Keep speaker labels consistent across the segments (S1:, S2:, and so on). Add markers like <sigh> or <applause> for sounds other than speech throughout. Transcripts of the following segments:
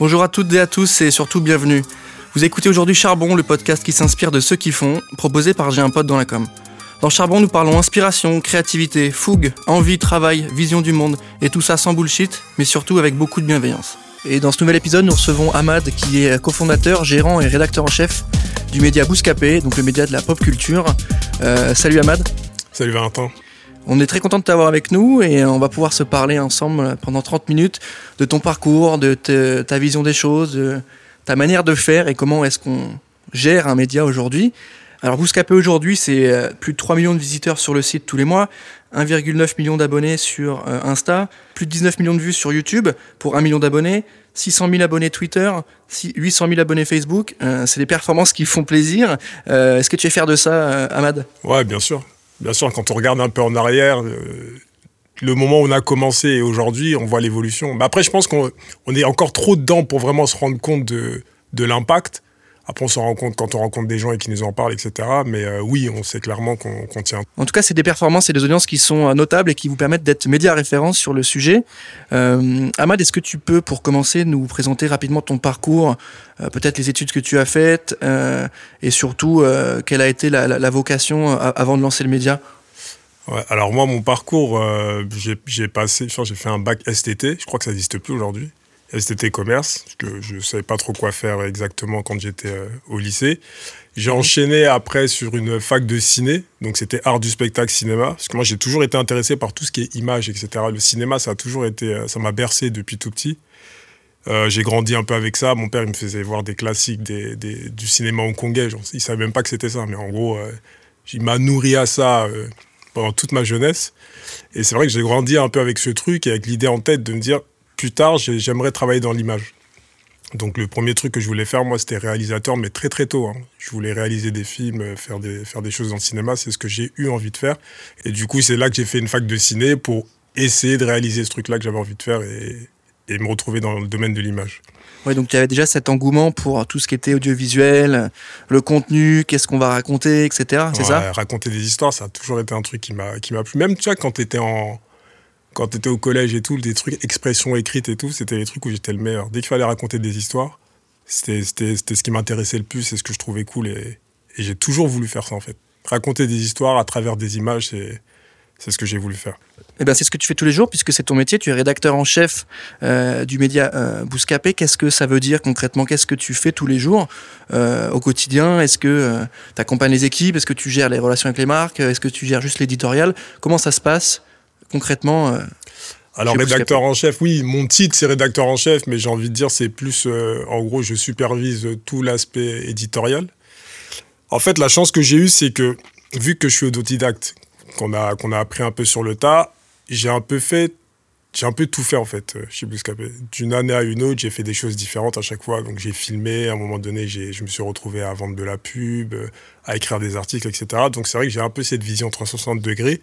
S1: Bonjour à toutes et à tous et surtout bienvenue. Vous écoutez aujourd'hui Charbon, le podcast qui s'inspire de ceux qui font, proposé par J'ai un pote dans la com. Dans Charbon, nous parlons inspiration, créativité, fougue, envie, travail, vision du monde, et tout ça sans bullshit, mais surtout avec beaucoup de bienveillance. Et dans ce nouvel épisode, nous recevons Ahmad, qui est cofondateur, gérant et rédacteur en chef du média Bouscapé, donc le média de la pop culture. Euh, salut Ahmad.
S2: Salut Valentin.
S1: On est très content de t'avoir avec nous et on va pouvoir se parler ensemble pendant 30 minutes de ton parcours, de ta vision des choses, de ta manière de faire et comment est-ce qu'on gère un média aujourd'hui. Alors Bouscapé aujourd'hui, c'est euh, plus de 3 millions de visiteurs sur le site tous les mois, 1,9 million d'abonnés sur euh, Insta, plus de 19 millions de vues sur YouTube pour 1 million d'abonnés, 600 000 abonnés Twitter, 800 000 abonnés Facebook. Euh, c'est des performances qui font plaisir. Est-ce que tu es fier de ça, Ahmad?
S2: Ouais, bien sûr. Bien sûr, quand on regarde un peu en arrière, le moment où on a commencé et aujourd'hui, on voit l'évolution. Mais après, je pense qu'on est encore trop dedans pour vraiment se rendre compte de, de l'impact. Après, on s'en rend compte quand on rencontre des gens et qui nous en parlent, etc. Mais euh, oui, on sait clairement qu'on tient.
S1: En tout cas, c'est des performances et des audiences qui sont euh, notables et qui vous permettent d'être média référence sur le sujet. Euh, Ahmad, est-ce que tu peux, pour commencer, nous présenter rapidement ton parcours, peut-être les études que tu as faites et surtout quelle a été la, vocation avant de lancer le média?
S2: Ouais, alors moi, mon parcours, j'ai passé, j'ai fait un bac STT, je crois que ça n'existe plus aujourd'hui. STT commerce, parce que je ne savais pas trop quoi faire exactement quand j'étais euh, au lycée. J'ai enchaîné après sur une fac de ciné, donc c'était art du spectacle cinéma, parce que moi j'ai toujours été intéressé par tout ce qui est image, etc. Le cinéma, ça a toujours été, euh, ça m'a bercé depuis tout petit. Euh, j'ai grandi un peu avec ça. Mon père il me faisait voir des classiques des, des, du cinéma hongkongais. Genre, il savait même pas que c'était ça, mais en gros, il m'a nourri à ça pendant toute ma jeunesse. Et c'est vrai que j'ai grandi un peu avec ce truc et avec l'idée en tête de me dire plus tard, j'aimerais travailler dans l'image. Donc le premier truc que je voulais faire, moi, c'était réalisateur, mais très très tôt. Hein. Je voulais réaliser des films, faire des, faire des choses dans le cinéma, c'est ce que j'ai eu envie de faire. Et du coup, c'est là que j'ai fait une fac de ciné pour essayer de réaliser ce truc-là que j'avais envie de faire et, et, me retrouver dans le domaine de l'image.
S1: Oui, donc tu avais déjà cet engouement pour tout ce qui était audiovisuel, le contenu, qu'est-ce qu'on va raconter, etc. C'est ça
S2: Raconter des histoires, ça a toujours été un truc qui m'a plu. Même, tu vois, quand tu étais en quand tu étais au collège et tout, des trucs, expressions écrites et tout, c'était les trucs où j'étais le meilleur. Dès qu'il fallait raconter des histoires, c'était ce qui m'intéressait le plus, c'est ce que je trouvais cool. Et, j'ai toujours voulu faire ça, en fait. Raconter des histoires à travers des images, c'est. C'est ce que j'ai voulu faire.
S1: Eh ben, c'est ce que tu fais tous les jours puisque c'est ton métier. Tu es rédacteur en chef euh, du média euh, Bouscapé. Qu'est-ce que ça veut dire concrètement? Qu'est-ce que tu fais tous les jours euh, au quotidien? Est-ce que tu accompagnes les équipes? Est-ce que tu gères les relations avec les marques? Est-ce que tu gères juste l'éditorial? Comment ça se passe concrètement euh,
S2: alors rédacteur en chef, oui, mon titre c'est rédacteur en chef, mais j'ai envie de dire c'est plus, euh, en gros, je supervise tout l'aspect éditorial. En fait, la chance que j'ai eue, c'est que vu que je suis autodidacte, qu'on a qu'on a appris un peu sur le tas, j'ai un peu fait, j'ai un peu tout fait en fait euh, chez Bouscapé. D'une année à une autre, j'ai fait des choses différentes à chaque fois. Donc j'ai filmé, à un moment donné, je me suis retrouvé à vendre de la pub, à écrire des articles, etc. Donc c'est vrai que j'ai un peu cette vision 360 degrés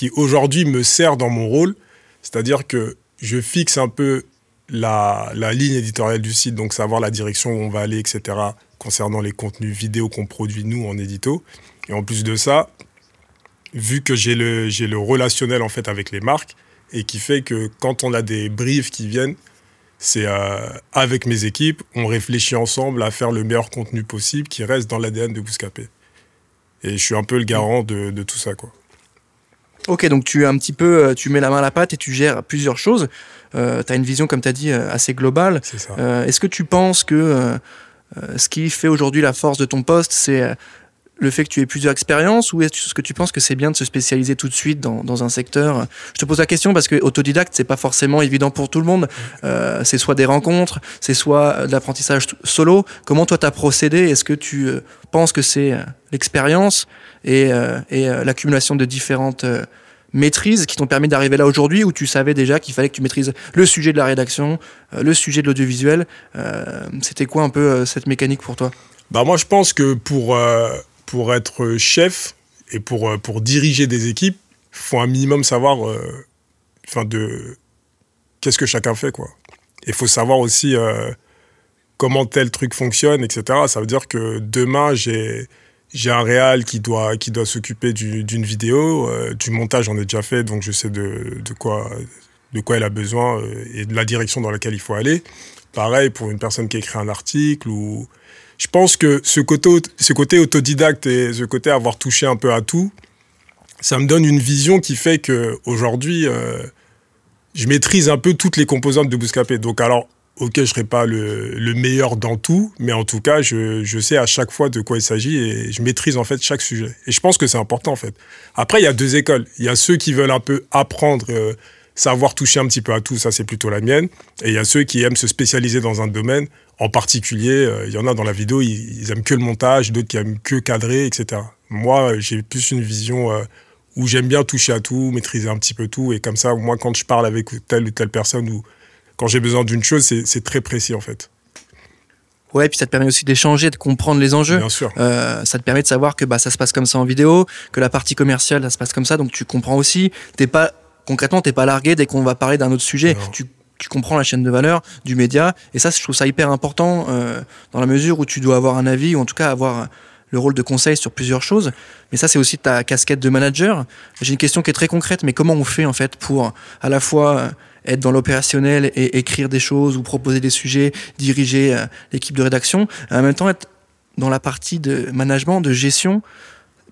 S2: qui aujourd'hui me sert dans mon rôle, c'est-à-dire que je fixe un peu la, ligne éditoriale du site, donc savoir la direction où on va aller, etc., concernant les contenus vidéo qu'on produit nous en édito. Et en plus de ça, vu que j'ai le, relationnel en fait avec les marques, et qui fait que quand on a des briefs qui viennent, c'est euh, avec mes équipes, on réfléchit ensemble à faire le meilleur contenu possible qui reste dans l'ADN de Bouscapé. Et je suis un peu le garant de tout ça, quoi.
S1: Ok, donc tu un petit peu, euh, tu mets la main à la pâte et tu gères plusieurs choses. Euh, tu as une vision, comme tu as dit, euh, assez globale. Est-ce que tu penses que ce qui fait aujourd'hui la force de ton poste, c'est le fait que tu aies plusieurs expériences ou est-ce que tu penses que c'est bien de se spécialiser tout de suite dans, dans, un secteur? Je te pose la question parce que autodidacte, c'est pas forcément évident pour tout le monde. Euh, c'est soit des rencontres, c'est soit de l'apprentissage solo. Comment toi tu as procédé? Est-ce que tu euh, penses que c'est euh, l'expérience et, et l'accumulation de différentes maîtrises qui t'ont permis d'arriver là aujourd'hui ou tu savais déjà qu'il fallait que tu maîtrises le sujet de la rédaction, le sujet de l'audiovisuel? C'était quoi un peu cette mécanique pour toi?
S2: Bah moi je pense que pour pour être chef et pour, euh, pour diriger des équipes, il faut un minimum savoir euh, de qu'est-ce que chacun fait. quoi. Il faut savoir aussi euh, comment tel truc fonctionne, etc. Ça veut dire que demain, j'ai j'ai un réal qui doit, qui doit s'occuper d'une vidéo, du montage j'en ai déjà fait, donc je sais de, de, quoi, de quoi elle a besoin et de la direction dans laquelle il faut aller. Pareil pour une personne qui écrit un article ou je pense que ce côté, autodidacte et ce côté avoir touché un peu à tout, ça me donne une vision qui fait que aujourd'hui, euh, je maîtrise un peu toutes les composantes de Bouscapé. Donc alors, ok, je serai pas le, le, meilleur dans tout, mais en tout cas, je, je, sais à chaque fois de quoi il s'agit et je maîtrise en fait chaque sujet. Et je pense que c'est important en fait. Après, il y a deux écoles. Il y a ceux qui veulent un peu apprendre. Euh, savoir toucher un petit peu à tout, ça c'est plutôt la mienne. Et il y a ceux qui aiment se spécialiser dans un domaine. En particulier, euh, il y en a dans la vidéo, ils, ils aiment que le montage, d'autres qui aiment que cadrer, etc. Moi, j'ai plus une vision euh, où j'aime bien toucher à tout, maîtriser un petit peu tout. Et comme ça, moi, quand je parle avec telle ou telle personne ou quand j'ai besoin d'une chose, c'est très précis en fait.
S1: Ouais, puis ça te permet aussi d'échanger, de comprendre les enjeux.
S2: Bien sûr.
S1: Euh, ça te permet de savoir que bah, ça se passe comme ça en vidéo, que la partie commerciale, ça se passe comme ça, donc tu comprends aussi. T'es pas concrètement, t'es pas largué dès qu'on va parler d'un autre sujet. Tu, comprends la chaîne de valeur du média, et ça, je trouve ça hyper important euh, dans la mesure où tu dois avoir un avis ou en tout cas avoir le rôle de conseil sur plusieurs choses. Mais ça, c'est aussi ta casquette de manager. J'ai une question qui est très concrète, mais comment on fait en fait pour à la fois être dans l'opérationnel et écrire des choses ou proposer des sujets, diriger euh, l'équipe de rédaction, et en même temps être dans la partie de management, de gestion,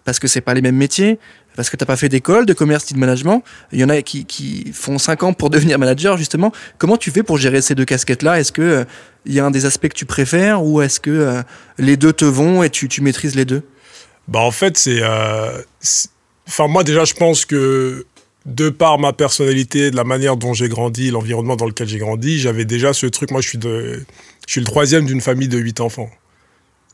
S1: parce que c'est pas les mêmes métiers, parce que t'as pas fait d'école de commerce ni de management. Il y en a qui, font 5 ans pour <laughs> devenir manager justement. Comment tu fais pour gérer ces deux casquettes-là? Est-ce que il y a un des aspects que tu préfères ou est-ce que euh, les deux te vont et tu, tu maîtrises les deux?
S2: Bah en fait c'est, euh, enfin moi déjà je pense que de par ma personnalité, de la manière dont j'ai grandi, l'environnement dans lequel j'ai grandi, j'avais déjà ce truc. Moi, je suis, de, je suis le troisième d'une famille de huit enfants.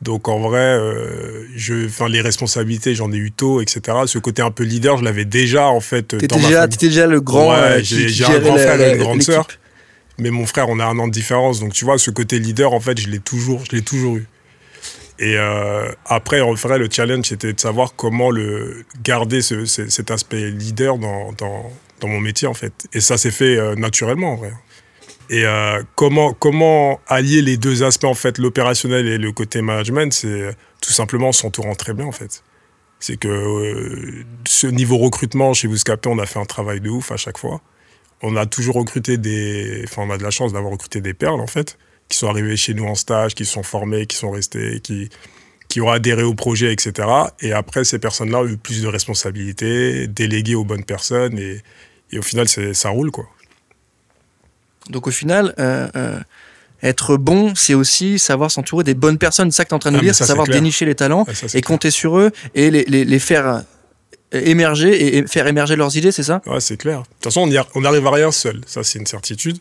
S2: Donc en vrai, euh, je, enfin les responsabilités, j'en ai eu tôt, etc. Ce côté un peu leader, je l'avais déjà en fait.
S1: T'étais déjà, étais déjà le grand.
S2: Ouais, euh, j'ai un grand frère et une grande sœur. Mais mon frère, on a un an de différence, donc tu vois, ce côté leader, en fait, je l'ai toujours, je l'ai toujours eu. Et euh, après, en vrai, le challenge, c'était de savoir comment le garder ce, cet aspect leader dans, dans, dans, mon métier, en fait. Et ça s'est fait euh, naturellement, en vrai. Et euh, comment, comment allier les deux aspects, en fait, l'opérationnel et le côté management, c'est tout simplement s'entourant très bien, en fait. C'est que euh, ce niveau recrutement chez Bouscapé, on a fait un travail de ouf à chaque fois. On a toujours recruté des... Enfin, on a de la chance d'avoir recruté des perles, en fait qui sont arrivés chez nous en stage, qui sont formés, qui sont restés, qui, qui ont adhéré au projet, etc. Et après, ces personnes-là ont eu plus de responsabilités, déléguées aux bonnes personnes, et, et au final, ça roule, quoi.
S1: Donc au final, euh, euh, être bon, c'est aussi savoir s'entourer des bonnes personnes. C'est ça que tu es en train de ah, dire, c'est savoir dénicher les talents et compter sur eux et les, les, les faire euh, émerger et faire émerger leurs idées, c'est ça?
S2: Ouais, c'est clair. De toute façon, on n'arrive à rien seul, ça c'est une certitude.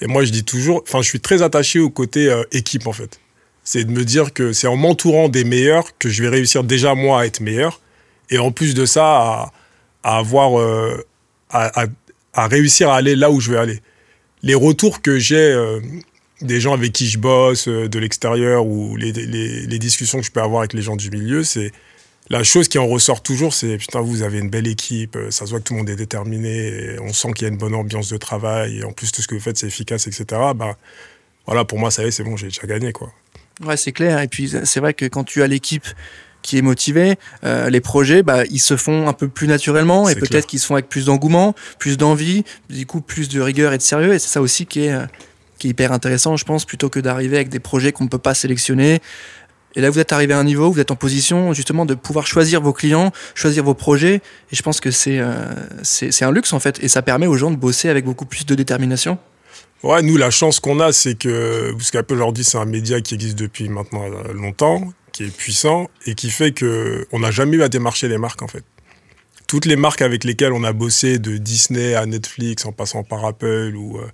S2: Et moi, je dis toujours, enfin, je suis très attaché au côté euh, équipe, en fait. C'est de me dire que c'est en m'entourant des meilleurs que je vais réussir déjà, moi, à être meilleur. Et en plus de ça, à, avoir, euh, à, réussir à aller là où je vais aller. Les retours que j'ai euh, des gens avec qui je bosse, de l'extérieur, ou les, discussions que je peux avoir avec les gens du milieu, c'est la chose qui en ressort toujours, c'est putain, vous avez une belle équipe, euh, ça se voit que tout le monde est déterminé, on sent qu'il y a une bonne ambiance de travail, et en plus tout ce que vous faites c'est efficace, etc. Bah, voilà, pour moi, ça y est, c'est bon, j'ai déjà gagné, quoi.
S1: Ouais, c'est clair. Et puis, c'est vrai que quand tu as l'équipe qui est motivée, euh, les projets, bah, ils se font un peu plus naturellement et peut-être qu'ils se font avec plus d'engouement, plus d'envie, du coup, plus de rigueur et de sérieux. Et c'est ça aussi qui est, euh, qui est hyper intéressant, je pense, plutôt que d'arriver avec des projets qu'on ne peut pas sélectionner, et là, vous êtes arrivé à un niveau, vous êtes en position justement de pouvoir choisir vos clients, choisir vos projets. Et je pense que c'est euh, c'est un luxe en fait. Et ça permet aux gens de bosser avec beaucoup plus de détermination.
S2: Ouais, nous, la chance qu'on a, c'est que Bouscapé aujourd'hui, c'est un média qui existe depuis maintenant longtemps, qui est puissant et qui fait qu'on n'a jamais eu à démarcher les marques en fait. Toutes les marques avec lesquelles on a bossé, de Disney à Netflix, en passant par Apple ou. Euh,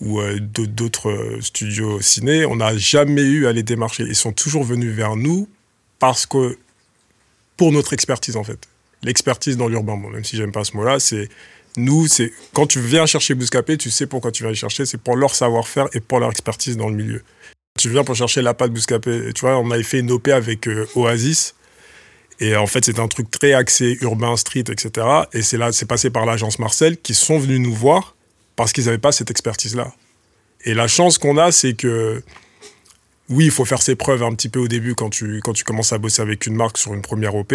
S2: ou euh, d'autres euh, studios ciné, on n'a jamais eu à les démarcher. Ils sont toujours venus vers nous parce que, pour notre expertise en fait. L'expertise dans l'urbain, bon, même si j'aime pas ce mot-là, c'est nous, c'est quand tu viens chercher Bouscapé, tu sais pourquoi tu viens les chercher, c'est pour leur savoir-faire et pour leur expertise dans le milieu. Tu viens pour chercher la pâte Bouscapé. Tu vois, on avait fait une OP avec euh, Oasis. Et en fait, c'est un truc très axé urbain, street, etc. Et c'est là, c'est passé par l'agence Marcel qui sont venus nous voir parce qu'ils n'avaient pas cette expertise-là. Et la chance qu'on a, c'est que oui, il faut faire ses preuves un petit peu au début quand tu, quand tu commences à bosser avec une marque sur une première OP.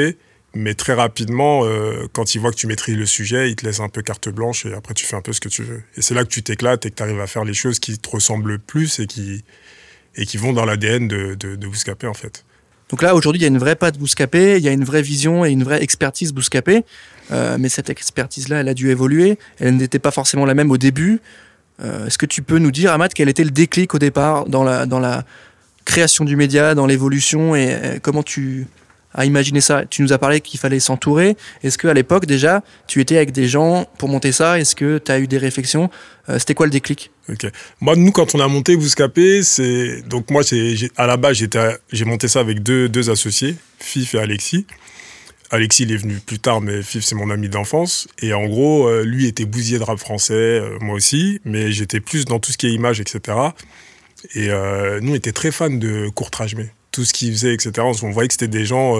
S2: Mais très rapidement, euh, quand ils voient que tu maîtrises le sujet, ils te laissent un peu carte blanche et après tu fais un peu ce que tu veux. Et c'est là que tu t'éclates et que tu arrives à faire les choses qui te ressemblent le plus et qui, et qui vont dans l'ADN de, de, de Bouscapé en fait.
S1: Donc là, aujourd'hui, il y a une vraie patte Bouscapé, il y a une vraie vision et une vraie expertise Bouscapé. Euh, mais cette expertise-là, elle a dû évoluer. Elle n'était pas forcément la même au début. Euh, est-ce que tu peux nous dire, Ahmad, quel était le déclic au départ dans la, dans la création du média, dans l'évolution et, et comment tu as imaginé ça Tu nous as parlé qu'il fallait s'entourer. Est-ce qu'à l'époque, déjà, tu étais avec des gens pour monter ça? Est-ce que tu as eu des réflexions? Euh, C'était quoi le déclic?
S2: Moi, nous, quand on a monté Bouscapé, c'est donc moi, c'est à la base, j'ai monté ça avec deux, deux associés, Fif et Alexis. Alexis, il est venu plus tard, mais Fif, c'est mon ami d'enfance. Et en gros, euh, lui était bousier de rap français, euh, moi aussi, mais j'étais plus dans tout ce qui est image, etc. Et nous, on était très fans de Courtrage Tout ce qu'il faisait, etc. On voyait que c'était des gens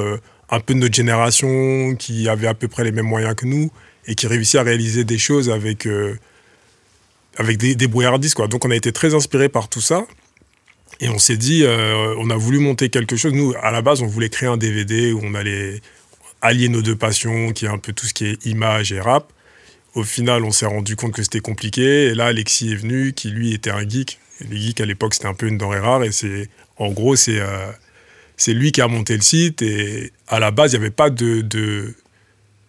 S2: un peu de notre génération, qui avaient à peu près les mêmes moyens que nous, et qui réussissaient à réaliser des choses avec, avec des, des brouillardistes, quoi. Donc, on a été très inspirés par tout ça. Et on s'est dit, on a voulu monter quelque chose. Nous, à la base, on voulait créer un DVD où on allait allier nos deux passions, qui est un peu tout ce qui est image et rap. Au final, on s'est rendu compte que c'était compliqué. Et là, Alexis est venu, qui lui était un geek. les geeks, à l'époque, c'était un peu une denrée rare. Et c'est, en gros, c'est, euh, c'est lui qui a monté le site. Et à la base, il n'y avait pas de, de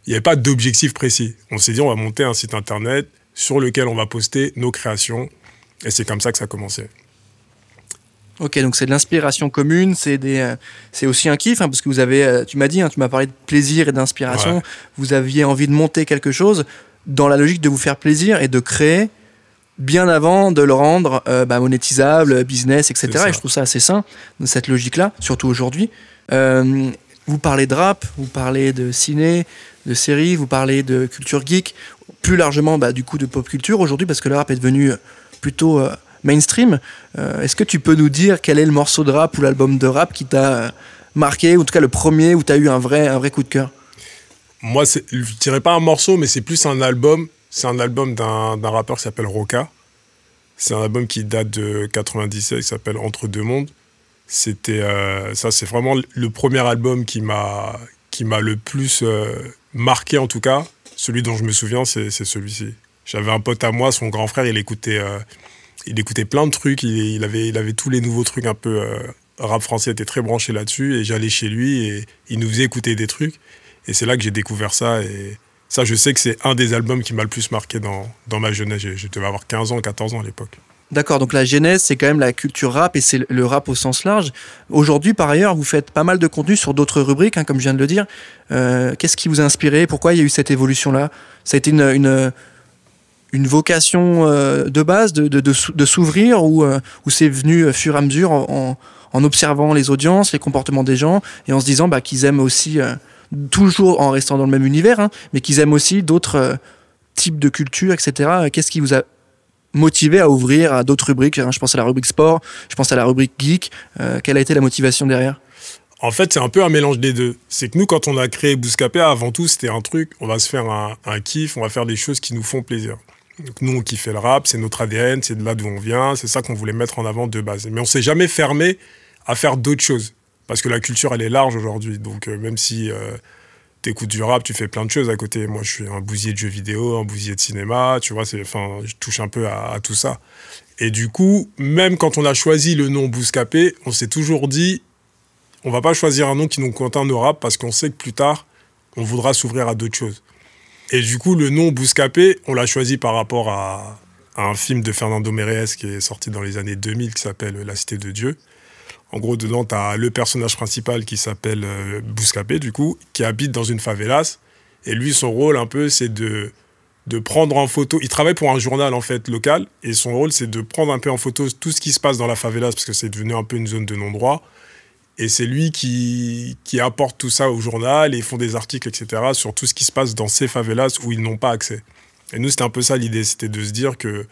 S2: il n'y avait pas d'objectif précis. On s'est dit, on va monter un site internet sur lequel on va poster nos créations. Et c'est comme ça que ça a commencé.
S1: Ok, donc c'est de l'inspiration commune, c'est des, euh, c'est aussi un kiff, hein, parce que vous avez, euh, tu m'as dit, hein, tu m'as parlé de plaisir et d'inspiration. Ouais. Vous aviez envie de monter quelque chose dans la logique de vous faire plaisir et de créer bien avant de le rendre euh, bah, monétisable, business, etc. Et je trouve ça assez sain, cette logique-là, surtout aujourd'hui. Euh, vous parlez de rap, vous parlez de ciné, de séries, vous parlez de culture geek, plus largement bah, du coup de pop culture aujourd'hui, parce que le rap est devenu plutôt euh, mainstream. Euh, Est-ce que tu peux nous dire quel est le morceau de rap ou l'album de rap qui t'a marqué, ou en tout cas le premier où tu as eu un vrai, un vrai coup de cœur?
S2: Moi, je dirais pas un morceau, mais c'est plus un album. C'est un album d'un rappeur qui s'appelle Roca. C'est un album qui date de 97, qui s'appelle Entre deux mondes. C'était euh, ça, c'est vraiment le premier album qui m'a qui m'a le plus euh, marqué en tout cas. Celui dont je me souviens, c'est celui-ci. J'avais un pote à moi, son grand frère, il écoutait euh, il écoutait plein de trucs, il, il, avait, il avait tous les nouveaux trucs un peu. Rap français était très branché là-dessus, et j'allais chez lui et il nous faisait écouter des trucs. Et c'est là que j'ai découvert ça. Et ça, je sais que c'est un des albums qui m'a le plus marqué dans, dans ma jeunesse. Je, devais avoir 15 ans, 14 ans à l'époque.
S1: D'accord, donc la genèse, c'est quand même la culture rap et c'est le rap au sens large. Aujourd'hui, par ailleurs, vous faites pas mal de contenu sur d'autres rubriques, hein, comme je viens de le dire. Euh, Qu'est-ce qui vous a inspiré? Pourquoi il y a eu cette évolution-là? Ça a été une, une, vocation euh, de base de, de, s'ouvrir ou, euh, ou c'est venu fur et à mesure en, en, observant les audiences, les comportements des gens et en se disant bah, qu'ils aiment aussi, toujours en restant dans le même univers, hein, mais qu'ils aiment aussi d'autres euh, types de culture, etc. Qu'est-ce qui vous a motivé à ouvrir à d'autres rubriques hein Je pense à la rubrique sport, je pense à la rubrique geek. Euh, quelle a été la motivation derrière?
S2: En fait, c'est un peu un mélange des deux. C'est que nous, quand on a créé Bouscapé, avant tout, c'était un truc, on va se faire un, kiff, on va faire des choses qui nous font plaisir. Nous, on kiffait le rap, c'est notre ADN, c'est de là d'où on vient, c'est ça qu'on voulait mettre en avant de base. Mais on s'est jamais fermé à faire d'autres choses. Parce que la culture, elle est large aujourd'hui. Donc euh, même si euh, tu écoutes du rap, tu fais plein de choses à côté. Moi, je suis un bousier de jeux vidéo, un bousier de cinéma, tu vois, enfin, je touche un peu à, tout ça. Et du coup, même quand on a choisi le nom Bouscapé, on s'est toujours dit, on va pas choisir un nom qui nous contente de rap parce qu'on sait que plus tard, on voudra s'ouvrir à d'autres choses. Et du coup, le nom Bouscapé, on l'a choisi par rapport à, à, un film de Fernando Méréez qui est sorti dans les années 2000 qui s'appelle La Cité de Dieu. En gros, dedans, tu as le personnage principal qui s'appelle euh, Bouscapé, du coup, qui habite dans une favelas. Et lui, son rôle, un peu, c'est de, de prendre en photo. Il travaille pour un journal, en fait, local. Et son rôle, c'est de prendre un peu en photo tout ce qui se passe dans la favelas, parce que c'est devenu un peu une zone de non-droit. Et c'est lui qui, qui apporte tout ça au journal et font des articles, etc., sur tout ce qui se passe dans ces favelas où ils n'ont pas accès. Et nous, c'était un peu ça l'idée, c'était de se dire que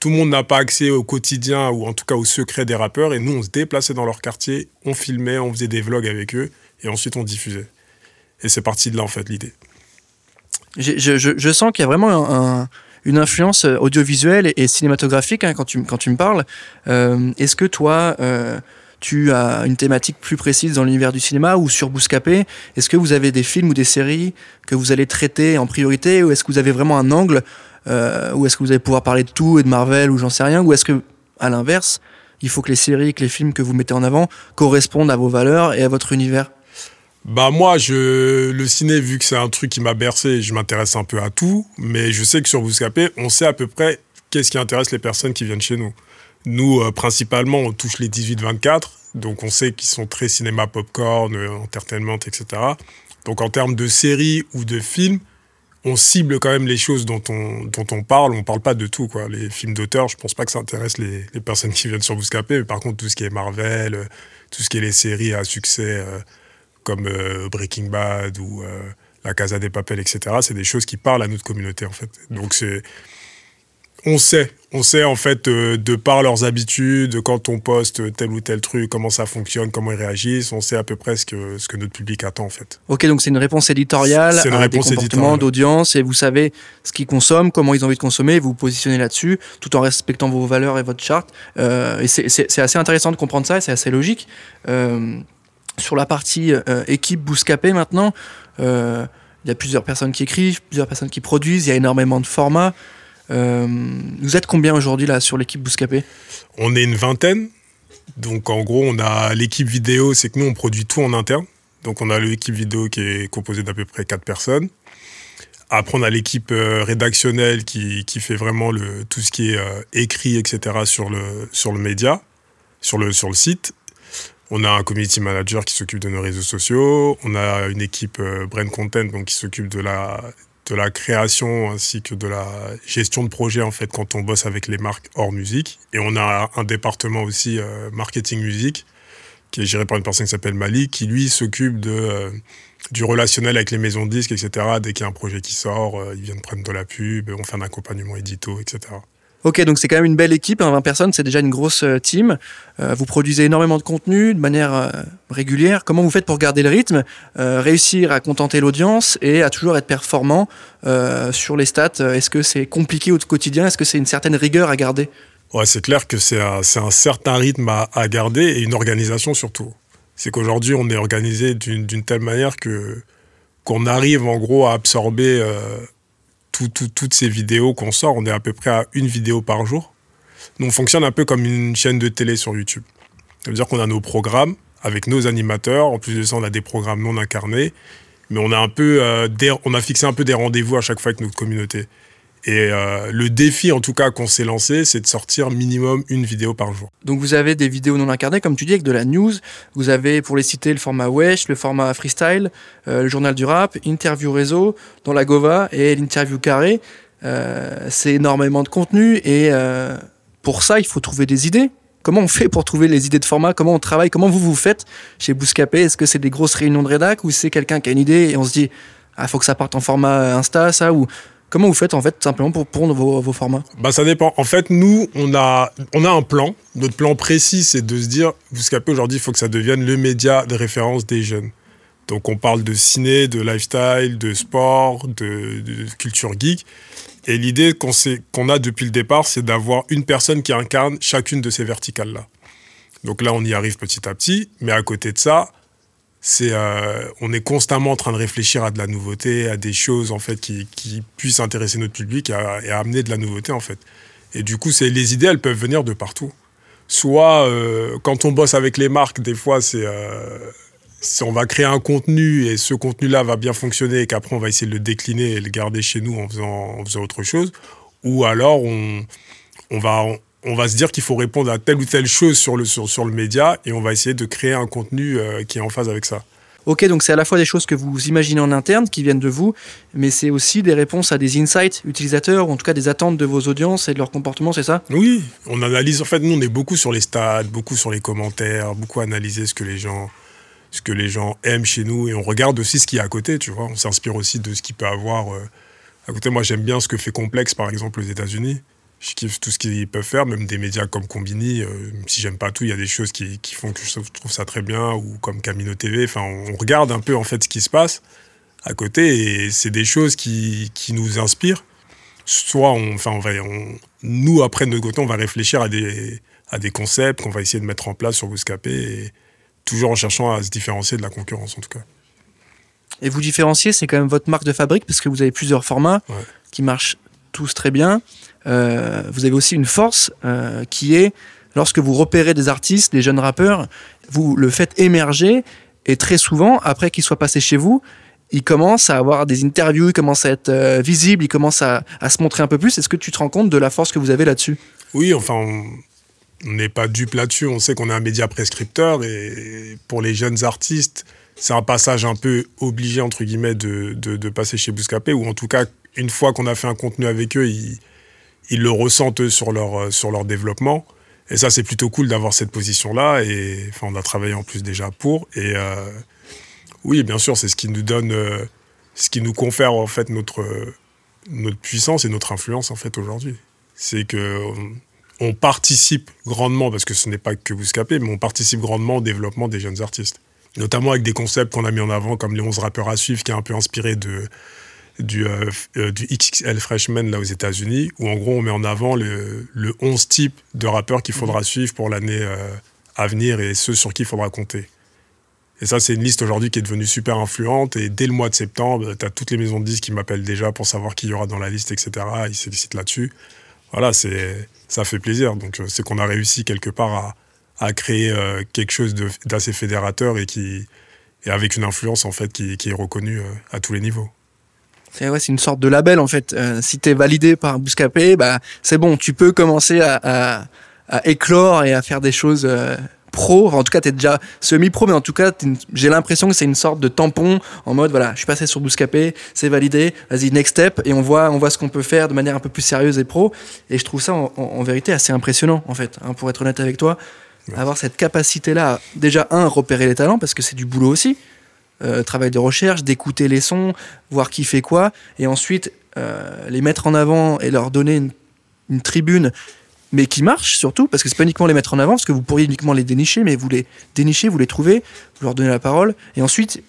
S2: tout le monde n'a pas accès au quotidien ou en tout cas au secret des rappeurs. Et nous, on se déplaçait dans leur quartier, on filmait, on faisait des vlogs avec eux et ensuite on diffusait. Et c'est parti de là, en fait, l'idée.
S1: Je, sens qu'il y a vraiment un, un, une influence audiovisuelle et, cinématographique hein, quand, tu, quand tu me parles. Euh, Est-ce que toi. Euh, tu as une thématique plus précise dans l'univers du cinéma ou sur Bouscapé? Est-ce que vous avez des films ou des séries que vous allez traiter en priorité ou est-ce que vous avez vraiment un angle euh, ou est-ce que vous allez pouvoir parler de tout et de Marvel ou j'en sais rien ou est-ce que à l'inverse il faut que les séries, que les films que vous mettez en avant correspondent à vos valeurs et à votre univers?
S2: Bah moi, le ciné, vu que c'est un truc qui m'a bercé, je m'intéresse un peu à tout, mais je sais que sur Bouscapé, on sait à peu près qu'est-ce qui intéresse les personnes qui viennent chez nous. Nous, euh, principalement, on touche les 18-24, donc on sait qu'ils sont très cinéma popcorn, euh, entertainment, etc. Donc en termes de séries ou de films, on cible quand même les choses dont on, dont on parle. On parle pas de tout, quoi. Les films d'auteur, je pense pas que ça intéresse les, personnes qui viennent sur Bouscapé, mais par contre, tout ce qui est Marvel, euh, tout ce qui est les séries à succès, comme Breaking Bad ou La Casa des Papels, etc., c'est des choses qui parlent à notre communauté, en fait. Donc c'est on sait, on sait en fait euh, de par leurs habitudes, quand on poste tel ou tel truc, comment ça fonctionne, comment ils réagissent, on sait à peu près ce que, ce que notre public attend en fait.
S1: Ok, donc c'est une réponse éditoriale
S2: c'est une
S1: à
S2: réponse
S1: des comportements d'audience et vous savez ce qu'ils consomment, comment ils ont envie de consommer, vous vous positionnez là-dessus tout en respectant vos valeurs et votre charte. Euh, et c'est assez intéressant de comprendre ça et c'est assez logique. Euh, sur la partie équipe Bouscapé maintenant, il y a plusieurs personnes qui écrivent, plusieurs personnes qui produisent, il y a énormément de formats. Euh, vous êtes combien aujourd'hui sur l'équipe Bouscapé
S2: On est une vingtaine. Donc en gros, on a l'équipe vidéo, c'est que nous on produit tout en interne. Donc on a l'équipe vidéo qui est composée d'à peu près 4 personnes. Après, on a l'équipe euh, rédactionnelle qui, fait vraiment tout ce qui est euh, écrit, etc. sur le, média, sur le, site. On a un community manager qui s'occupe de nos réseaux sociaux. On a une équipe brand content qui s'occupe de la de la création ainsi que de la gestion de projet en fait quand on bosse avec les marques hors musique. Et on a un département aussi euh, marketing musique qui est géré par une personne qui s'appelle Malik, qui lui s'occupe de euh, du relationnel avec les maisons de disques, etc. Dès qu'il y a un projet qui sort, euh, ils viennent prendre de la pub, on fait un accompagnement édito, etc.
S1: Ok, donc c'est quand même une belle équipe, 20 hein, personnes, c'est déjà une grosse euh, team. Euh, vous produisez énormément de contenu de manière euh, régulière. Comment vous faites pour garder le rythme, réussir à contenter l'audience et à toujours être performant sur les stats Est-ce que c'est compliqué au quotidien? Est-ce que c'est une certaine rigueur à garder?
S2: Ouais, c'est clair que c'est un, certain rythme à, à, garder et une organisation surtout. C'est qu'aujourd'hui, on est organisé d'une telle manière que qu'on arrive en gros à absorber toutes ces vidéos qu'on sort, on est à peu près à une vidéo par jour. Nous, on fonctionne un peu comme une chaîne de télé sur YouTube. Ça veut dire qu'on a nos programmes avec nos animateurs. En plus de ça, on a des programmes non incarnés. Mais on a, un peu, euh, on a fixé un peu des rendez-vous à chaque fois avec notre communauté. Et euh, le défi, en tout cas, qu'on s'est lancé, c'est de sortir minimum une vidéo par jour.
S1: Donc vous avez des vidéos non incarnées, comme tu dis, avec de la news. Vous avez, pour les citer, le format Wesh, le format Freestyle, euh, le journal du rap, Interview Réseau, dans la Gova et l'interview carré. Euh, c'est énormément de contenu et pour ça, il faut trouver des idées. Comment on fait pour trouver les idées de format? Comment on travaille? Comment vous vous faites chez Bouscapé? Est-ce que c'est des grosses réunions de rédac ou c'est quelqu'un qui a une idée et on se dit ah faut que ça parte en format Insta ça ou Comment vous faites en fait simplement pour prendre vos, formats?
S2: Bah ça dépend. En fait, nous, on a, on a un plan. Notre plan précis, c'est de se dire, vous scapez aujourd'hui, il faut que ça devienne le média de référence des jeunes. Donc on parle de ciné, de lifestyle, de sport, de, culture geek. Et l'idée qu'on a depuis le départ, c'est d'avoir une personne qui incarne chacune de ces verticales-là. Donc là, on y arrive petit à petit. Mais à côté de ça, c'est euh, on est constamment en train de réfléchir à de la nouveauté, à des choses en fait qui, puissent intéresser notre public et amener de la nouveauté en fait. Et du coup, c'est les idées, elles peuvent venir de partout. Soit euh, quand on bosse avec les marques, des fois c'est euh, on va créer un contenu et ce contenu-là va bien fonctionner et qu'après on va essayer de le décliner et le garder chez nous en faisant, autre chose. Ou alors on, va va se dire qu'il faut répondre à telle ou telle chose sur le, sur, sur le média et on va essayer de créer un contenu euh, qui est en phase avec ça.
S1: Ok, donc c'est à la fois des choses que vous imaginez en interne, qui viennent de vous, mais c'est aussi des réponses à des insights utilisateurs, ou en tout cas des attentes de vos audiences et de leur comportement, c'est ça?
S2: Oui, on analyse, en fait, nous on est beaucoup sur les stats, beaucoup sur les commentaires, beaucoup analyser ce que les gens ce que les gens aiment chez nous et on regarde aussi ce qui est à côté, tu vois. On s'inspire aussi de ce qu'il peut avoir euh, à côté. Moi, j'aime bien ce que fait Complex, par exemple, aux États-Unis je kiffe tout ce qu'ils peuvent faire, même des médias comme Combini. Euh, si j'aime pas tout, il y a des choses qui, qui, font que je trouve ça très bien, ou comme Camino TV. Enfin, on regarde un peu en fait ce qui se passe à côté, et c'est des choses qui, qui, nous inspirent. Soit, on, enfin, on va, on, nous après de notre côté, on va réfléchir à des à des concepts qu'on va essayer de mettre en place sur Bouscapé, et toujours en cherchant à se différencier de la concurrence en tout cas.
S1: Et vous différencier, c'est quand même votre marque de fabrique parce que vous avez plusieurs formats qui marchent tous très bien. Euh, vous avez aussi une force euh, qui est, lorsque vous repérez des artistes, des jeunes rappeurs, vous le faites émerger et très souvent, après qu'ils soient passés chez vous, ils commencent à avoir des interviews, ils commencent à être euh, visibles, ils commencent à, se montrer un peu plus. Est-ce que tu te rends compte de la force que vous avez là-dessus?
S2: Oui, enfin, on n'est pas dupe là-dessus. On sait qu'on est un média prescripteur et pour les jeunes artistes, c'est un passage un peu obligé, entre guillemets, de, de, passer chez Bouscapé, ou en tout cas, une fois qu'on a fait un contenu avec eux, ils, ils le ressentent sur leur, euh, sur leur développement. Et ça, c'est plutôt cool d'avoir cette position-là. Et enfin, on a travaillé en plus déjà pour. Et euh, oui, bien sûr, c'est ce qui nous donne, euh, ce qui nous confère en fait notre, notre puissance et notre influence en fait aujourd'hui. C'est que on, participe grandement, parce que ce n'est pas que Bouscapé, mais on participe grandement au développement des jeunes artistes. Notamment avec des concepts qu'on a mis en avant, comme les 11 rappeurs à suivre, qui est un peu inspiré de, du, euh, euh, du XXL Freshman là aux États-Unis, où en gros on met en avant le, le 11 types de rappeurs qu'il faudra mhm. suivre pour l'année euh, à venir et ceux sur qui il faudra compter. Et ça, c'est une liste aujourd'hui qui est devenue super influente. Et dès le mois de septembre, tu as toutes les maisons de disques qui m'appellent déjà pour savoir qui y aura dans la liste, etc. Ils s'excitent là-dessus. Voilà, c'est, ça fait plaisir. Donc, c'est qu'on a réussi quelque part à, à créer quelque chose d'assez fédérateur et, qui, et avec une influence en fait qui, qui est reconnue à tous les niveaux.
S1: C'est ouais, une sorte de label en fait. Euh, si tu es validé par Bouscapé, bah, c'est bon, tu peux commencer à, à, à, éclore et à faire des choses euh, pro. en tout cas, tu es déjà semi-pro, mais en tout cas, j'ai l'impression que c'est une sorte de tampon en mode voilà, je suis passé sur Bouscapé, c'est validé, vas-y, next step, et on voit, on voit ce qu'on peut faire de manière un peu plus sérieuse et pro. Et je trouve ça en, en, vérité assez impressionnant en fait, hein, pour être honnête avec toi. Avoir cette capacité-là, déjà, un, repérer les talents, parce que c'est du boulot aussi. Euh, travail de recherche, d'écouter les sons, voir qui fait quoi, et ensuite euh, les mettre en avant et leur donner une, tribune, mais qui marche surtout, parce que c'est pas uniquement les mettre en avant, parce que vous pourriez uniquement les dénicher, mais vous les dénichez, vous les trouvez, vous leur donnez la parole, et ensuite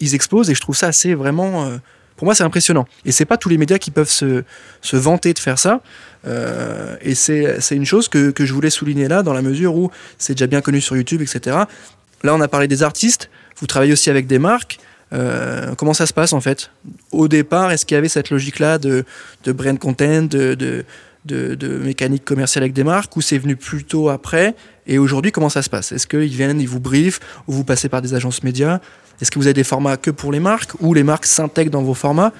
S1: ils explosent, et je trouve ça assez vraiment. Euh, pour moi, c'est impressionnant. Et c'est pas tous les médias qui peuvent se, se vanter de faire ça. et c'est une chose que, que, je voulais souligner là, dans la mesure où c'est déjà bien connu sur YouTube, etc. Là, on a parlé des artistes. Vous travaillez aussi avec des marques. Euh, comment ça se passe en fait? Au départ, est-ce qu'il y avait cette logique-là de, de brand content, de, de, de, mécanique commerciale avec des marques, ou c'est venu plutôt après? Et aujourd'hui, comment ça se passe? Est-ce qu'ils viennent, ils vous briefent, ou vous passez par des agences médias? Est-ce que vous avez des formats que pour les marques, ou les marques s'intègrent dans vos formats?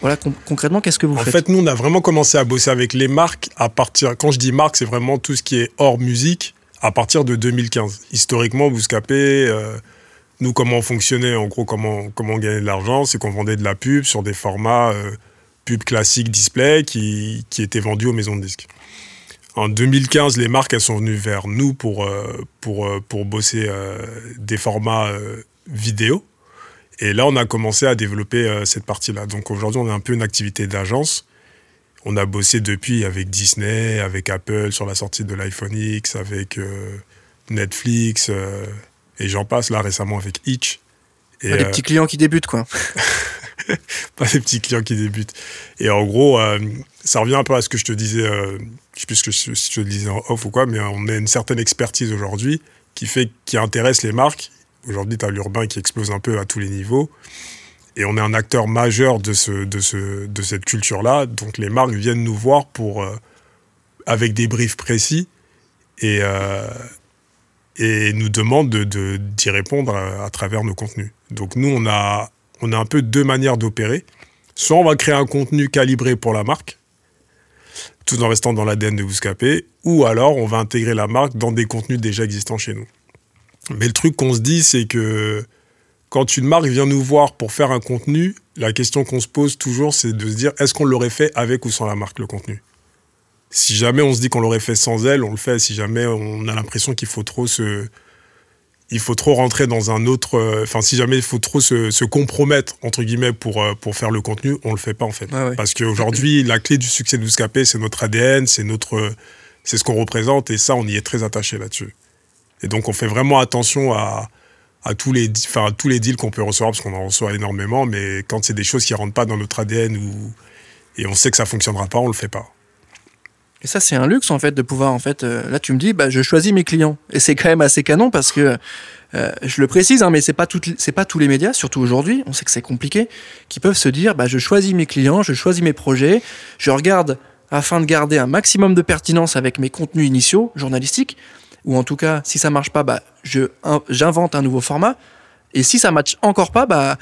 S1: Voilà, concrètement, qu'est-ce que vous faites?
S2: En fait, nous, on a vraiment commencé à bosser avec les marques à partir. Quand je dis marque, c'est vraiment tout ce qui est hors musique à partir de 2015. Historiquement, Bouscapé, euh, nous, comment on fonctionnait, en gros, comment, comment on gagnait de l'argent, c'est qu'on vendait de la pub sur des formats euh, pub classiques display qui, qui étaient vendus aux maisons de disques. En 2015, les marques, elles sont venues vers nous pour, euh, pour, euh, pour bosser des formats vidéo. Et là, on a commencé à développer cette partie-là. Donc aujourd'hui, on a un peu une activité d'agence. On a bossé depuis avec Disney, avec Apple sur la sortie de l'iPhone X, avec Netflix, et j'en passe là récemment avec Itch.
S1: Et, pas des euh, petits clients qui débutent, quoi. <laughs>
S2: pas des petits clients qui débutent. Et en gros, euh, ça revient un peu à ce que je te disais, euh, je sais plus si je te disais en off ou quoi, mais on a une certaine expertise aujourd'hui qui fait, qui intéresse les marques. Aujourd'hui, tu as l'urbain qui explose un peu à tous les niveaux. Et on est un acteur majeur de, ce, de, ce, de cette culture-là. Donc les marques viennent nous voir pour, avec des briefs précis. Et, et nous demande d'y de, répondre à, travers nos contenus. Donc nous, on a, on a un peu deux manières d'opérer. Soit on va créer un contenu calibré pour la marque, tout en restant dans l'ADN de Bouscapé, ou alors on va intégrer la marque dans des contenus déjà existants chez nous. Mais le truc qu'on se dit, c'est que quand une marque vient nous voir pour faire un contenu, la question qu'on se pose toujours, c'est de se dire est-ce qu'on l'aurait fait avec ou sans la marque, le contenu? Si jamais on se dit qu'on l'aurait fait sans elle, on le fait. Si jamais on a l'impression qu'il faut trop se, il faut trop rentrer dans un autre, euh, enfin si jamais il faut trop se, compromettre entre guillemets pour euh, pour faire le contenu, on le fait pas en fait. Parce qu'aujourd'hui <laughs> la clé du succès de Bouscapé, c'est notre ADN, c'est notre, c'est ce qu'on représente et ça on y est très attaché là-dessus. Et donc on fait vraiment attention à à tous les, enfin tous les deals qu'on peut recevoir parce qu'on en reçoit énormément, mais quand c'est des choses qui rentrent pas dans notre ADN ou et on sait que ça fonctionnera pas, on le fait pas.
S1: Et ça, c'est un luxe en fait de pouvoir en fait. Euh, là, tu me dis, bah, je choisis mes clients, et c'est quand même assez canon parce que euh, je le précise, hein, mais c'est pas c'est pas tous les médias, surtout aujourd'hui, on sait que c'est compliqué, qui peuvent se dire, bah, je choisis mes clients, je choisis mes projets, je regarde afin de garder un maximum de pertinence avec mes contenus initiaux journalistiques, ou en tout cas, si ça marche pas, bah, je j'invente un nouveau format, et si ça matche encore pas, bah,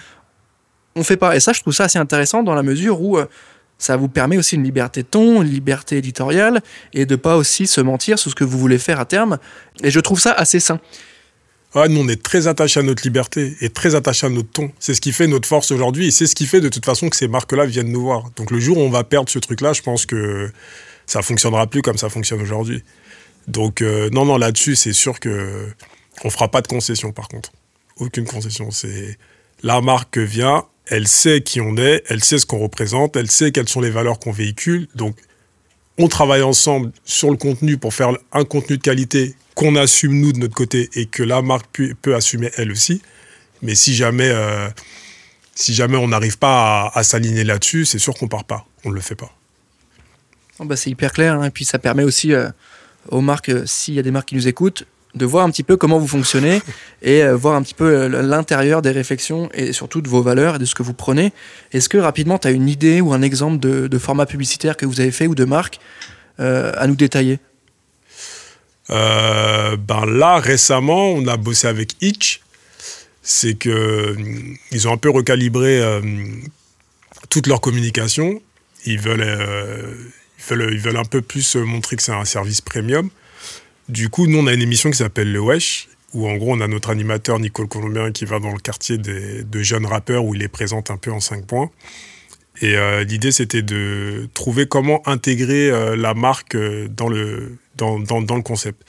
S1: on fait pas. Et ça, je trouve ça assez intéressant dans la mesure où euh, ça vous permet aussi une liberté de ton, une liberté éditoriale, et de pas aussi se mentir sur ce que vous voulez faire à terme. Et je trouve ça assez sain.
S2: Ouais, nous, on est très attachés à notre liberté et très attachés à notre ton. C'est ce qui fait notre force aujourd'hui et c'est ce qui fait de toute façon que ces marques-là viennent nous voir. Donc le jour où on va perdre ce truc-là, je pense que ça fonctionnera plus comme ça fonctionne aujourd'hui. Donc euh, non, non, là-dessus, c'est sûr que on fera pas de concession par contre. Aucune concession. C'est la marque vient, elle sait qui on est, elle sait ce qu'on représente, elle sait quelles sont les valeurs qu'on véhicule. Donc, on travaille ensemble sur le contenu pour faire un contenu de qualité qu'on assume nous de notre côté et que la marque peut, assumer elle aussi. Mais si jamais, euh, si jamais on n'arrive pas à, s'aligner là-dessus, c'est sûr qu'on part pas. On ne le fait pas.
S1: Oh, bah c'est hyper clair. Hein. Et puis ça permet aussi euh, aux marques, euh, s'il y a des marques qui nous écoutent, de voir un petit peu comment vous fonctionnez <laughs> et euh, voir un petit peu euh, l'intérieur des réflexions et surtout de vos valeurs et de ce que vous prenez. Est-ce que rapidement, tu as une idée ou un exemple de, format publicitaire que vous avez fait ou de marque euh, à nous détailler?
S2: Ben Là, récemment, on a bossé avec Itch. C'est que ils ont un peu recalibré toute leur communication. Ils veulent, ils veulent, ils veulent un peu plus montrer que c'est un service premium. Du coup, nous, on a une émission qui s'appelle Le Wesh, où en gros, on a notre animateur Nicole Colombien qui va dans le quartier des, de jeunes rappeurs où il les présente un peu en cinq points. Et euh, l'idée, c'était de trouver comment intégrer euh, la marque euh, dans le, dans, dans, le concept.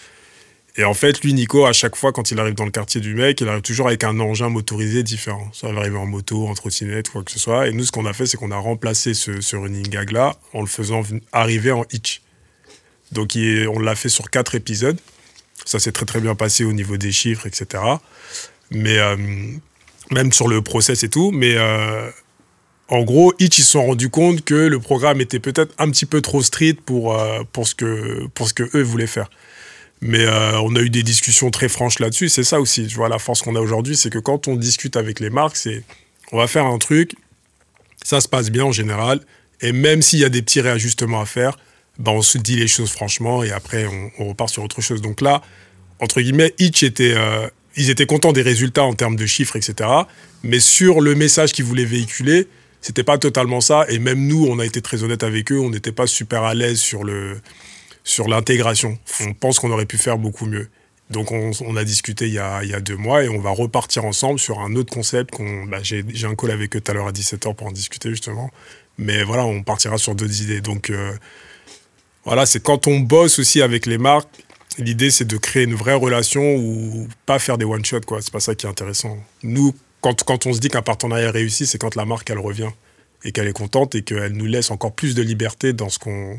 S2: Et en fait, lui, Nico, à chaque fois, quand il arrive dans le quartier du mec, il arrive toujours avec un engin motorisé différent. Soit il arrive en moto, en trottinette, quoi que ce soit. Et nous, ce qu'on a fait, c'est qu'on a remplacé ce, ce running gag-là en le faisant arriver en hitch. Donc on l'a fait sur quatre épisodes. Ça s'est très très bien passé au niveau des chiffres, etc. Mais euh, même sur le process et tout. Mais euh, en gros, ils se sont rendus compte que le programme était peut-être un petit peu trop street pour, euh, pour, ce que, pour ce que eux voulaient faire. Mais on a eu des discussions très franches là-dessus. C'est ça aussi, tu vois, la force qu'on a aujourd'hui, c'est que quand on discute avec les marques, c'est on va faire un truc, ça se passe bien en général, et même s'il y a des petits réajustements à faire, bah, on se dit les choses franchement et après on, repart sur autre chose. Donc là, entre guillemets, Itch était, euh, ils étaient contents des résultats en termes de chiffres, etc. Mais sur le message qu'ils voulaient véhiculer, c'était pas totalement ça. Et même nous, on a été très honnête avec eux, on n'était pas super à l'aise sur le sur l'intégration. On pense qu'on aurait pu faire beaucoup mieux. Donc on, a discuté il y a, il y a, deux mois et on va repartir ensemble sur un autre concept. qu'on bah, J'ai un call avec eux tout à l'heure à 17h pour en discuter justement. Mais voilà, on partira sur d'autres idées. Donc euh, voilà, c'est quand on bosse aussi avec les marques, l'idée c'est de créer une vraie relation ou pas faire des one shot quoi. C'est pas ça qui est intéressant. Nous, quand, quand on se dit qu'un partenariat réussit, c'est quand la marque elle revient et qu'elle est contente et qu'elle nous laisse encore plus de liberté dans ce qu'on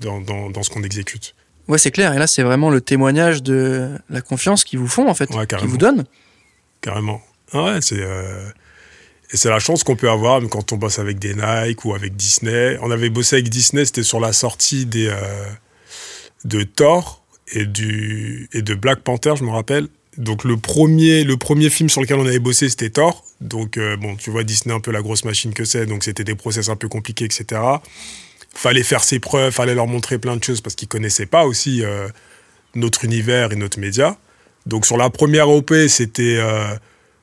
S2: dans, dans, dans, ce qu'on exécute.
S1: Ouais, c'est clair. Et là, c'est vraiment le témoignage de la confiance qu'ils vous font en fait, qu'ils vous donnent.
S2: Carrément. Ah ouais, c'est. Euh, et c'est la chance qu'on peut avoir quand on bosse avec des Nike ou avec Disney. On avait bossé avec Disney, c'était sur la sortie des, euh, de Thor et, du, et de Black Panther, je me rappelle. Donc le premier, le premier film sur lequel on avait bossé, c'était Thor. Donc euh, bon, tu vois Disney un peu la grosse machine que c'est, donc c'était des process un peu compliqués, etc. Fallait faire ses preuves, fallait leur montrer plein de choses parce qu'ils connaissaient pas aussi euh, notre univers et notre média. Donc sur la première OP, c'était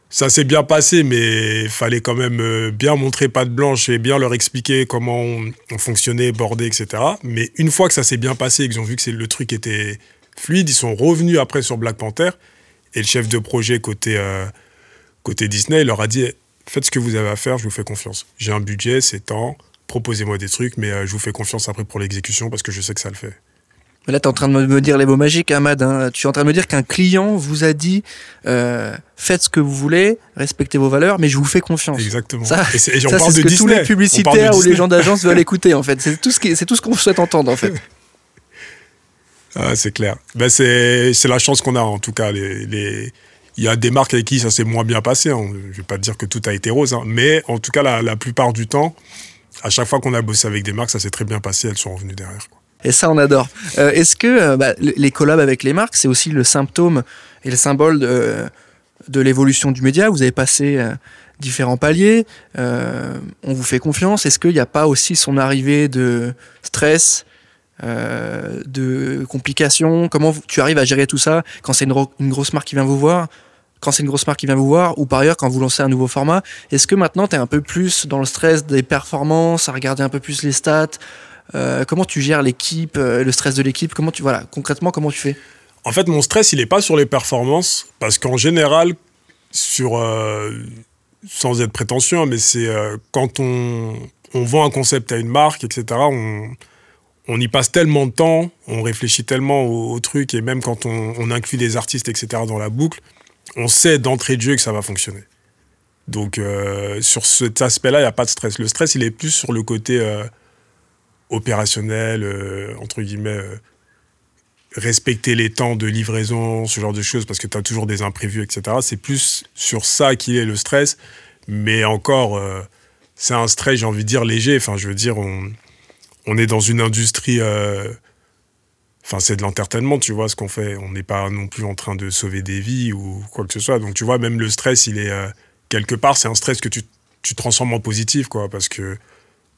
S2: ça s'est bien passé, mais il fallait quand même euh, bien montrer patte blanche et bien leur expliquer comment on, fonctionnait, bordé, etc. Mais une fois que ça s'est bien passé et qu'ils ont vu que le truc était fluide, ils sont revenus après sur Black Panther. Et le chef de projet côté, euh, côté Disney leur a dit Faites ce que vous avez à faire, je vous fais confiance. J'ai un budget, c'est temps, proposez-moi des trucs, mais euh, je vous fais confiance après pour l'exécution parce que je sais que ça le fait.
S1: Là, tu es en train de me dire les mots magiques, Ahmad. Hein. Tu es en train de me dire qu'un client vous a dit euh, faites ce que vous voulez, respectez vos valeurs, mais je vous fais confiance.
S2: Exactement.
S1: Ça, et c'est ce que tous les publicitaires ou les gens d'agence veulent <laughs> écouter, en fait. C'est tout ce qu'on souhaite entendre, en fait. <laughs>
S2: Ah, c'est clair. Ben, c'est la chance qu'on a, en tout cas. Les, Il y a des marques avec qui ça s'est moins bien passé. Hein. Je ne vais pas dire que tout a été rose, hein. mais en tout cas, la, la plupart du temps, à chaque fois qu'on a bossé avec des marques, ça s'est très bien passé. Elles sont revenues derrière. Quoi.
S1: Et ça, on adore. Euh, est-ce que euh, bah, les collabs avec les marques, c'est aussi le symptôme et le symbole de, l'évolution du média? Vous avez passé euh, différents paliers, on vous fait confiance. Est-ce qu'il n'y a pas aussi son arrivée de stress, de complications? Comment tu arrives à gérer tout ça quand c'est une, une grosse marque qui vient vous voir? Quand c'est une grosse marque qui vient vous voir, ou par ailleurs quand vous lancez un nouveau format, est-ce que maintenant tu es un peu plus dans le stress des performances, à regarder un peu plus les stats, euh, comment tu gères l'équipe, euh, le stress de l'équipe? Comment tu voilà concrètement comment tu fais?
S2: En fait, mon stress il est pas sur les performances parce qu'en général, sur euh, sans être prétentieux, hein, mais c'est quand on, on vend un concept à une marque, etc. On, on y passe tellement de temps, on réfléchit tellement au, truc, et même quand on, inclut des artistes, etc., dans la boucle, on sait d'entrée de jeu que ça va fonctionner. Donc, sur cet aspect-là, il n'y a pas de stress. Le stress, il est plus sur le côté opérationnel, euh, entre guillemets, euh, respecter les temps de livraison, ce genre de choses, parce que tu as toujours des imprévus, etc. C'est plus sur ça qu'il est le stress, mais encore, euh, c'est un stress, j'ai envie de dire, léger. Enfin, je veux dire, on, on est dans une industrie... Enfin, c'est de l'entertainment, tu vois, ce qu'on fait. On n'est pas non plus en train de sauver des vies ou quoi que ce soit. Donc, tu vois, même le stress, il est... quelque part, c'est un stress que tu, tu transformes en positif, quoi, parce que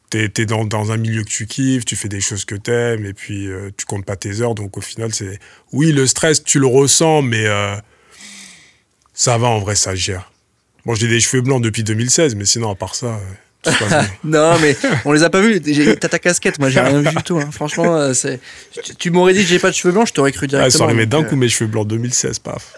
S2: t'es es dans, dans, un milieu que tu kiffes, tu fais des choses que t'aimes, et puis euh, tu comptes pas tes heures. Donc au final, c'est. Oui, le stress, tu le ressens, mais euh, ça va en vrai, ça gère. Bon, j'ai des cheveux blancs depuis 2016, mais sinon, à part ça. Euh, <laughs>
S1: non, mais on les a pas vus. T'as ta casquette, moi j'ai rien vu du tout. Hein. Franchement, euh, c'est. Tu, m'aurais dit que j'ai pas de cheveux blancs, je t'aurais cru directement.
S2: Ah, ça mis d'un coup mes cheveux blancs 2016, paf.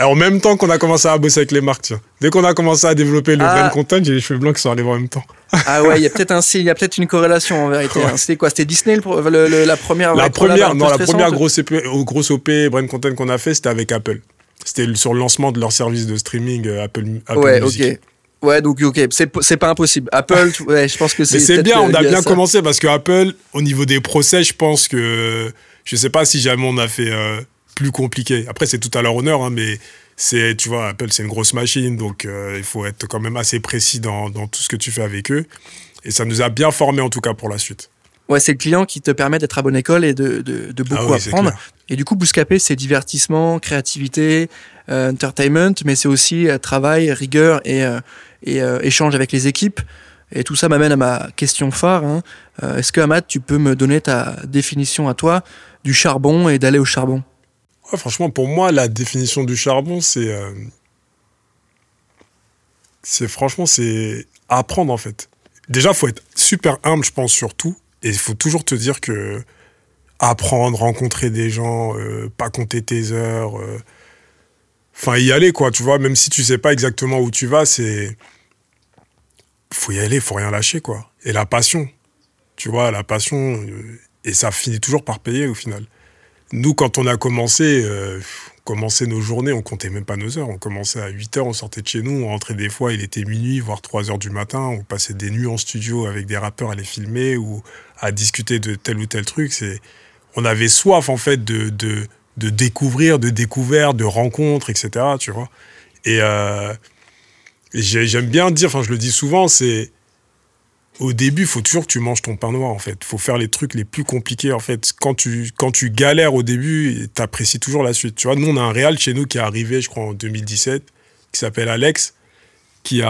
S2: en même temps qu'on a commencé à bosser avec les marques, tiens. Dès qu'on a commencé à développer le ah. brand content, j'ai les cheveux blancs qui sont arrivés en même temps.
S1: ah ouais, il y a peut-être un, il y a peut-être une corrélation en vérité. Hein. C'était quoi C'était Disney le, la première.
S2: La première, non, la première grosse, grosse OP brand content qu'on a fait, c'était avec Apple. C'était sur le lancement de leur service de streaming euh, Apple, Apple
S1: ouais, ok. Ouais, donc ok, c'est pas impossible. Apple, ouais, je pense que c'est.
S2: C'est bien, on a bien commencé parce que Apple, au niveau des procès, je pense que je sais pas si jamais on a fait euh, plus compliqué. Après, c'est tout à leur honneur, hein, mais c'est, tu vois, Apple, c'est une grosse machine, donc euh, il faut être quand même assez précis dans, dans, tout ce que tu fais avec eux. Et ça nous a bien formé en tout cas pour la suite.
S1: Ouais, c'est le client qui te permet d'être à bonne école et de, de, de beaucoup ah apprendre. Et du coup, Bouscapé, c'est divertissement, créativité, euh, entertainment, mais c'est aussi travail, rigueur et, et euh, échange avec les équipes. Et tout ça m'amène à ma question phare. Hein. Euh, est-ce que Ahmad, tu peux me donner ta définition à toi du charbon et d'aller au charbon?
S2: Franchement, pour moi, la définition du charbon, c'est euh, c'est franchement c'est apprendre en fait. Déjà, faut être super humble, je pense surtout, et il faut toujours te dire que apprendre, rencontrer des gens, pas compter tes heures, enfin y aller quoi, tu vois. Même si tu sais pas exactement où tu vas, c'est faut y aller, faut rien lâcher, quoi. Et la passion, tu vois, la passion, euh, et ça finit toujours par payer au final. Nous, quand on a commencé, euh, commençait nos journées, on comptait même pas nos heures. On commençait à 8 heures, on sortait de chez nous, on rentrait des fois, il était minuit, voire 3 heures du matin. On passait des nuits en studio avec des rappeurs à les filmer ou à discuter de tel ou tel truc. C'est, on avait soif, en fait, de, de, de découvrir, de découvertes, de rencontres, etc., tu vois. Et, euh, j'aime bien dire, enfin je le dis souvent, c'est au début, faut toujours que tu manges ton pain noir en fait. Faut faire les trucs les plus compliqués en fait. Quand tu, quand tu galères au début, tu apprécies toujours la suite. Tu vois, nous on a un réal chez nous qui est arrivé, je crois en 2017, qui s'appelle Alex, qui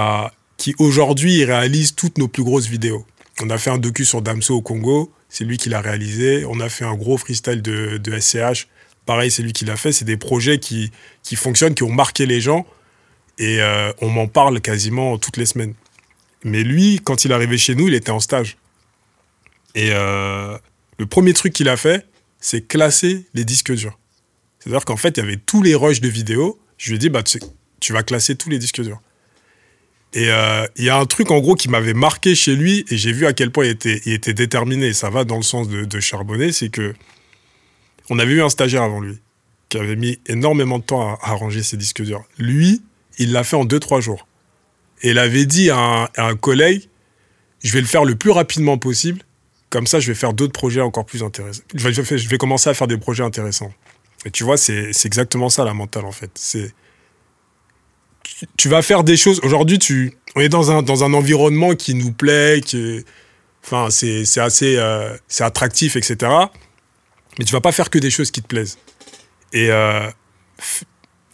S2: qui aujourd'hui réalise toutes nos plus grosses vidéos. On a fait un docu sur Damso au Congo, c'est lui qui l'a réalisé. On a fait un gros freestyle de, de SCH, pareil, c'est lui qui l'a fait. C'est des projets qui, qui fonctionnent, qui ont marqué les gens. Et euh, on m'en parle quasiment toutes les semaines. Mais lui, quand il est arrivé chez nous, il était en stage. Et euh, le premier truc qu'il a fait, c'est classer les disques durs. C'est-à-dire qu'en fait, il y avait tous les rushs de vidéos. Je lui ai dit, bah, tu, vas classer tous les disques durs. Et euh, il y a un truc, en gros, qui m'avait marqué chez lui, et j'ai vu à quel point il était, il était déterminé, et ça va dans le sens de, de charbonner, c'est que on avait eu un stagiaire avant lui, qui avait mis énormément de temps à, à ranger ses disques durs. Lui, il l'a fait en 2-3 jours. Et il avait dit à un, collègue, je vais le faire le plus rapidement possible, comme ça je vais faire d'autres projets encore plus intéressants. Je vais, je vais, commencer à faire des projets intéressants. Et tu vois, c'est exactement ça la mentale en fait. C'est tu, vas faire des choses. Aujourd'hui, tu, on est dans un, dans un environnement qui nous plaît, qui Enfin, c'est assez euh, c'est attractif, etc. Mais tu vas pas faire que des choses qui te plaisent. Et euh,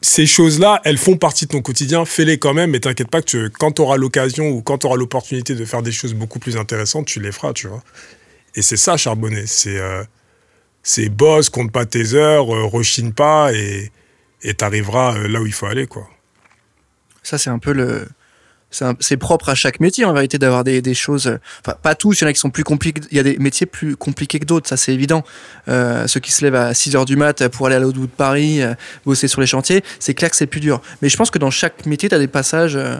S2: ces choses-là, elles font partie de ton quotidien. Fais-les quand même, mais t'inquiète pas que quand tu auras l'occasion ou quand tu auras l'opportunité de faire des choses beaucoup plus intéressantes, tu les feras, tu vois. Et c'est ça, charbonner. C'est euh, c'est boss, compte pas tes heures, euh, rechine pas et tu arriveras euh, là où il faut aller, quoi.
S1: Ça, c'est un peu le. C'est propre à chaque métier, en vérité, d'avoir des, des, choses. Enfin, pas tous, il y en a qui sont plus compliqués. Il y a des métiers plus compliqués que d'autres, ça, c'est évident. Euh, ceux qui se lèvent à 6 h du mat pour aller à l'autre bout de Paris, euh, bosser sur les chantiers, c'est clair que c'est plus dur. Mais je pense que dans chaque métier, tu as des passages euh,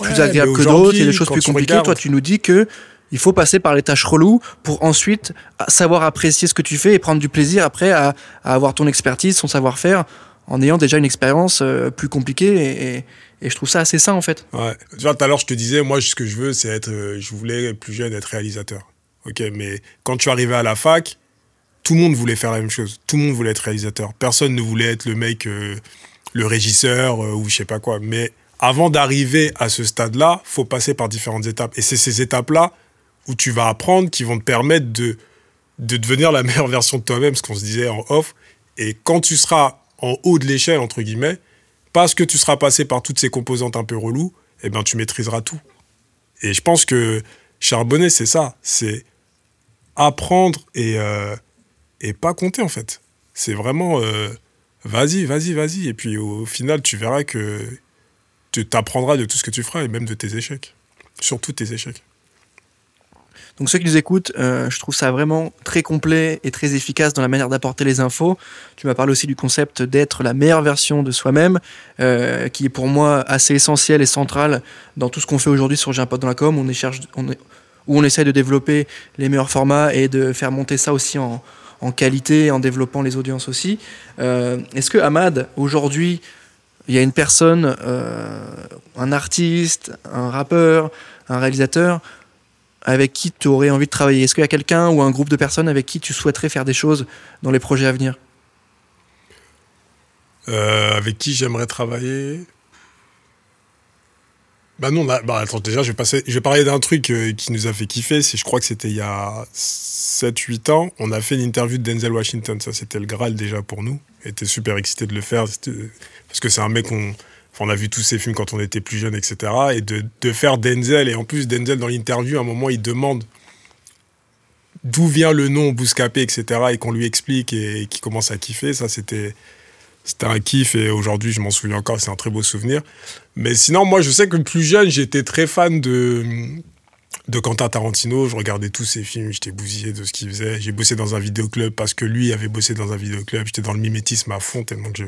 S1: plus agréables que d'autres, il y a des choses plus compliquées. Toi, tu nous dis que il faut passer par les tâches reloues pour ensuite savoir apprécier ce que tu fais et prendre du plaisir après à, à avoir ton expertise, son savoir-faire, en ayant déjà une expérience euh, plus compliquée et, je trouve ça assez sain en fait.
S2: Ouais. Tu vois, tout à l'heure je te disais, moi ce que je veux c'est être, euh, je voulais plus jeune être réalisateur. Ok, mais quand tu arrivais à la fac, tout le monde voulait faire la même chose. Tout le monde voulait être réalisateur. Personne ne voulait être le mec, euh, le régisseur ou je sais pas quoi. Mais avant d'arriver à ce stade-là, faut passer par différentes étapes. Et c'est ces étapes-là où tu vas apprendre qui vont te permettre de, de devenir la <laughs> meilleure version de toi-même, ce qu'on se disait en off. Et quand tu seras en haut de l'échelle, entre guillemets, parce que tu seras passé par toutes ces composantes un peu reloues, eh ben, tu maîtriseras tout. Et je pense que charbonner, c'est ça. C'est apprendre et, euh, pas compter, en fait. C'est vraiment euh, vas-y, vas-y, vas-y. Et puis au, final, tu verras que tu t'apprendras de tout ce que tu feras et même de tes échecs. Surtout tes échecs.
S1: Donc ceux qui nous écoutent, euh, je trouve ça vraiment très complet et très efficace dans la manière d'apporter les infos. Tu m'as parlé aussi du concept d'être la meilleure version de soi-même, euh, qui est pour moi assez essentiel et central dans tout ce qu'on fait aujourd'hui sur J'ai dans la com. On, cherche, on est, où on essaie de développer les meilleurs formats et de faire monter ça aussi en, en qualité, en développant les audiences aussi. Euh, Est-ce que Ahmad, aujourd'hui, il y a une personne, un artiste, un rappeur, un réalisateur avec qui tu aurais envie de travailler? Est-ce qu'il y a quelqu'un ou un groupe de personnes avec qui tu souhaiterais faire des choses dans les projets à venir?
S2: Euh, Avec qui j'aimerais travailler? Bah non, bah, bah, attends, déjà, je vais, parler d'un truc euh, qui nous a fait kiffer. Je crois que c'était il y a 7-8 ans. On a fait une interview de Denzel Washington. Ça, c'était le Graal déjà pour nous. On était super excités de le faire. Parce que c'est un mec qu'on on a vu tous ces films quand on était plus jeune, etc. Et de, faire Denzel, et en plus Denzel dans l'interview, à un moment, il demande d'où vient le nom Bouscapé, etc. Et qu'on lui explique et, qu'il commence à kiffer, ça c'était c'était un kiff et aujourd'hui je m'en souviens encore, c'est un très beau souvenir. Mais sinon, moi je sais que plus jeune, j'étais très fan de, de Quentin Tarantino. Je regardais tous ses films, j'étais bousillé de ce qu'il faisait. J'ai bossé dans un vidéoclub parce que lui avait bossé dans un vidéoclub. J'étais dans le mimétisme à fond tellement que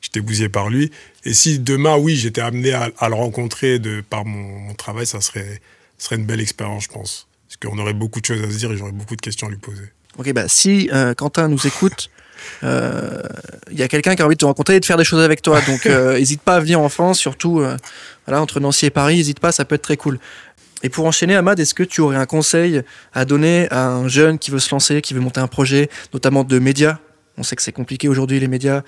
S2: j'étais bousillé par lui. Et si demain, oui, j'étais amené à, le rencontrer de, par mon, travail, ça serait, serait une belle expérience, je pense. Parce qu'on aurait beaucoup de choses à se dire et j'aurais beaucoup de questions à lui poser.
S1: Ok, bah si euh, Quentin nous écoute, il <laughs> euh, y a quelqu'un qui a envie de te rencontrer et de faire des choses avec toi. Donc, n'hésite euh, <laughs> pas à venir en France, surtout voilà, entre Nancy et Paris, n'hésite pas, ça peut être très cool. Et pour enchaîner, Ahmad, est-ce que tu aurais un conseil à donner à un jeune qui veut se lancer, qui veut monter un projet, notamment de médias? On sait que c'est compliqué aujourd'hui, les médias,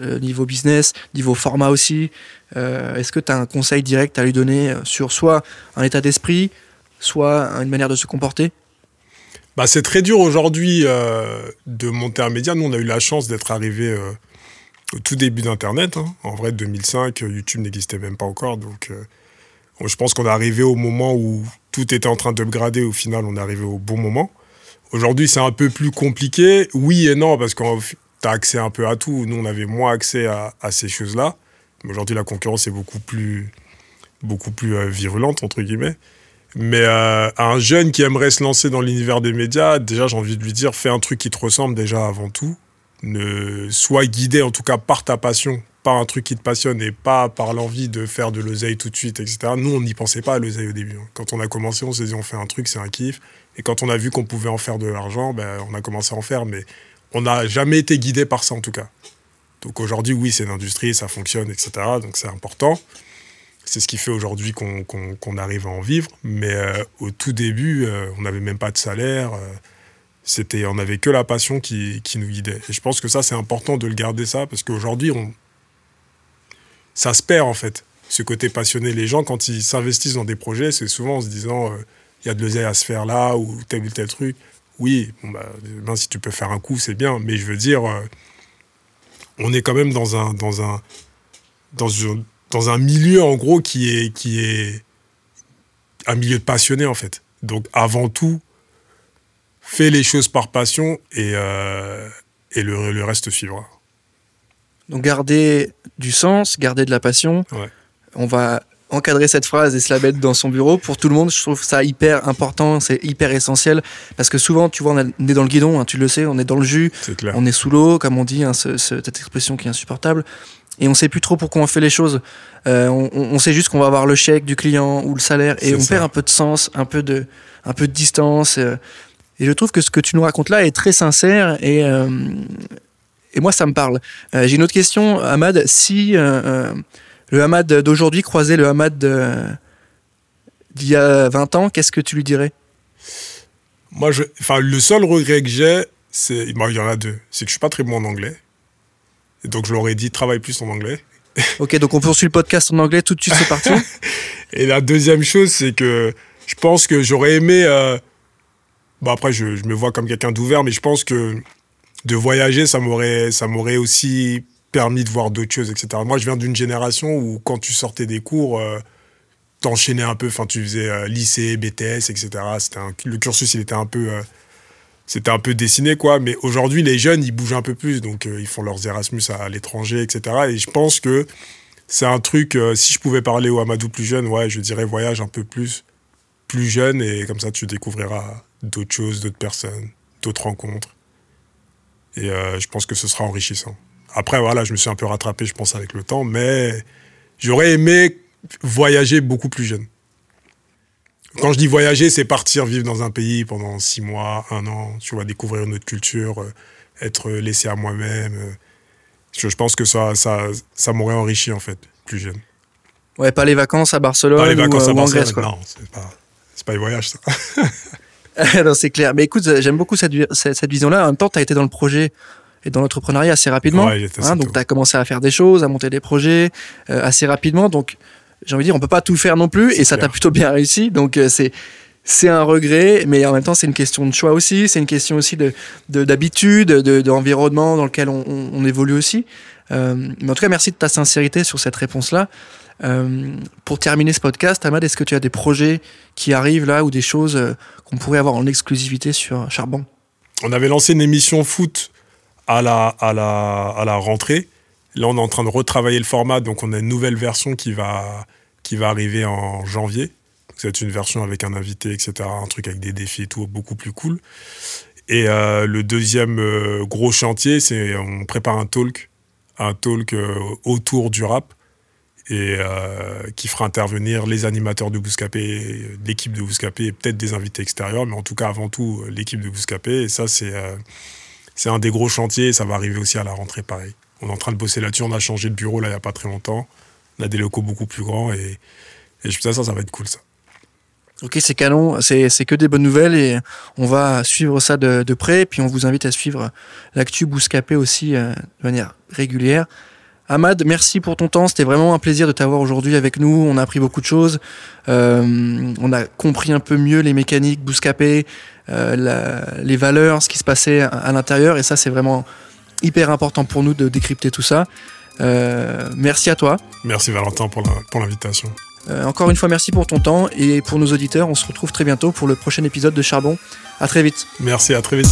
S1: euh, niveau business, niveau format aussi. Euh, est-ce que tu as un conseil direct à lui donner euh, sur soit un état d'esprit, soit une manière de se comporter?
S2: Bah, C'est très dur aujourd'hui de monter un média. Nous, on a eu la chance d'être arrivé au tout début d'Internet. Hein. En vrai, 2005, YouTube n'existait même pas encore. Donc je pense qu'on est arrivé au moment où tout était en train d'upgrader. Au final, on est arrivé au bon moment. Aujourd'hui, c'est un peu plus compliqué. Oui et non, parce que tu as accès un peu à tout. Nous, on avait moins accès à, ces choses-là. Aujourd'hui, la concurrence est beaucoup plus, beaucoup plus euh, virulente, entre guillemets. Mais euh, un jeune qui aimerait se lancer dans l'univers des médias, déjà, j'ai envie de lui dire, fais un truc qui te ressemble déjà avant tout. Ne sois guidé, en tout cas, par ta passion, par un truc qui te passionne et pas par l'envie de faire de l'oseille tout de suite, etc. Nous, on n'y pensait pas à l'oseille au début. Hein. Quand on a commencé, on s'est dit on fait un truc, c'est un kiff. Et quand on a vu qu'on pouvait en faire de l'argent, ben, on a commencé à en faire, mais on n'a jamais été guidé par ça en tout cas. Donc aujourd'hui, oui, c'est une industrie, ça fonctionne, etc. Donc c'est important. C'est ce qui fait aujourd'hui qu'on arrive à en vivre. Mais euh, au tout début, euh, on n'avait même pas de salaire. Euh, c'était, on n'avait que la passion qui, qui, nous guidait. Et je pense que ça, c'est important de le garder ça, parce qu'aujourd'hui, on, ça se perd en fait, ce côté passionné. Les gens, quand ils s'investissent dans des projets, c'est souvent en se disant, il euh, il y a de l'oseille à se faire là ou tel ou tel truc. Oui, ben, si tu peux faire un coup, c'est bien. Mais je veux dire, euh, on est quand même dans un, dans un, dans un milieu en gros qui est, qui est un milieu de passionnés en fait. Donc avant tout, fais les choses par passion et, euh, et le, reste suivra.
S1: Donc garder du sens, garder de la passion. On va encadrer cette phrase et se la mettre dans son bureau pour tout le monde. Je trouve ça hyper important, c'est hyper essentiel parce que souvent, tu vois, on est dans le guidon, hein, tu le sais, on est dans le jus, on est sous l'eau, comme on dit, hein, cette expression qui est insupportable. Et on sait plus trop pourquoi on fait les choses. Euh, on, sait juste qu'on va avoir le chèque du client ou le salaire et on perd un peu de sens, un peu de, un peu de distance. Euh. et je trouve que ce que tu nous racontes là est très sincère et, euh, et moi, ça me parle. J'ai une autre question, Ahmad. Si le Hamad d'aujourd'hui croisait le Hamad d'il y a 20 ans, qu'est-ce que tu lui dirais?
S2: Moi, je, le seul regret que j'ai, c'est, il y en a deux, c'est que je suis pas très bon en anglais. Et donc, je leur ai dit, travaille plus en anglais. <laughs>
S1: Ok, donc on poursuit le podcast en anglais tout de suite, c'est parti. <laughs>
S2: et la deuxième chose, c'est que je pense que j'aurais aimé. Euh, bon, après, je, je, me vois comme quelqu'un d'ouvert, mais je pense que de voyager, ça m'aurait, ça m'aurait aussi permis de voir d'autres choses, etc. Moi, je viens d'une génération où quand tu sortais des cours, euh, t'enchaînais un peu, enfin, tu faisais euh, lycée, BTS, etc. C'était le cursus, il était un peu, euh, c'était un peu dessiné, quoi. Mais aujourd'hui, les jeunes, ils bougent un peu plus, donc ils font leurs Erasmus à, l'étranger, etc. Et je pense que c'est un truc, si je pouvais parler au Amadou plus jeune, ouais, je dirais voyage un peu plus, plus jeune, et comme ça, tu découvriras d'autres choses, d'autres personnes, d'autres rencontres. Et je pense que ce sera enrichissant. Après, voilà, je me suis un peu rattrapé, je pense, avec le temps, mais j'aurais aimé voyager beaucoup plus jeune. Quand je dis voyager, c'est partir vivre dans un pays pendant six mois, un an, tu vois, découvrir une autre culture, euh, être laissé à moi-même. Euh. Je, pense que ça, ça, ça m'aurait enrichi, en fait, plus jeune.
S1: Ouais, pas les vacances à Barcelone pas les vacances ou, à Barcelone, en Grèce, quoi.
S2: Non, c'est pas, pas les voyages, ça. <laughs> <laughs>
S1: non, c'est clair. Mais écoute, j'aime beaucoup cette, cette, cette vision-là. En même temps, tu as été dans le projet et dans l'entrepreneuriat assez rapidement. Hein, donc, tu as commencé à faire des choses, à monter des projets euh, assez rapidement. Donc, j'ai envie de dire, on peut pas tout faire non plus, et ça t'a plutôt bien réussi. Donc, euh, c'est c'est un regret, mais en même temps, c'est une question de choix aussi. C'est une question aussi de d'habitude, de, d'environnement dans lequel on, on, évolue aussi. Euh, mais en tout cas, merci de ta sincérité sur cette réponse-là. Euh, pour terminer ce podcast, Ahmad, est-ce que tu as des projets qui arrivent là ou des choses euh, qu'on pourrait avoir en exclusivité sur Charbon?
S2: On avait lancé une émission foot à la, à la, à la rentrée. Là, on est en train de retravailler le format, donc on a une nouvelle version qui va, qui va arriver en janvier. C'est une version avec un invité, etc. Un truc avec des défis et tout, beaucoup plus cool. Et euh, le deuxième gros chantier, c'est on prépare un talk, un talk autour du rap et qui fera intervenir les animateurs de Bouscapé, l'équipe de Bouscapé et peut-être des invités extérieurs, mais en tout cas avant tout l'équipe de Bouscapé. Et ça, c'est c'est un des gros chantiers ça va arriver aussi à la rentrée pareil. On est en train de bosser là-dessus. On a changé de bureau là il n'y a pas très longtemps. On a des locaux beaucoup plus grands et, et je pense ça, ça va être cool ça.
S1: Ok, c'est canon, c'est que des bonnes nouvelles et on va suivre ça de, près. Puis on vous invite à suivre l'actu Bouscapé aussi euh, de manière régulière. Ahmad, merci pour ton temps. C'était vraiment un plaisir de t'avoir aujourd'hui avec nous. On a appris beaucoup de choses. Euh, on a compris un peu mieux les mécaniques Bouscapé, euh, les valeurs, ce qui se passait à, l'intérieur. Et ça, c'est vraiment hyper important pour nous de décrypter tout ça. Euh, merci à toi.
S2: Merci Valentin pour l'invitation.
S1: Encore une fois, merci pour ton temps. Et pour nos auditeurs, on se retrouve très bientôt pour le prochain épisode de Charbon. À très vite.
S2: Merci, à très vite.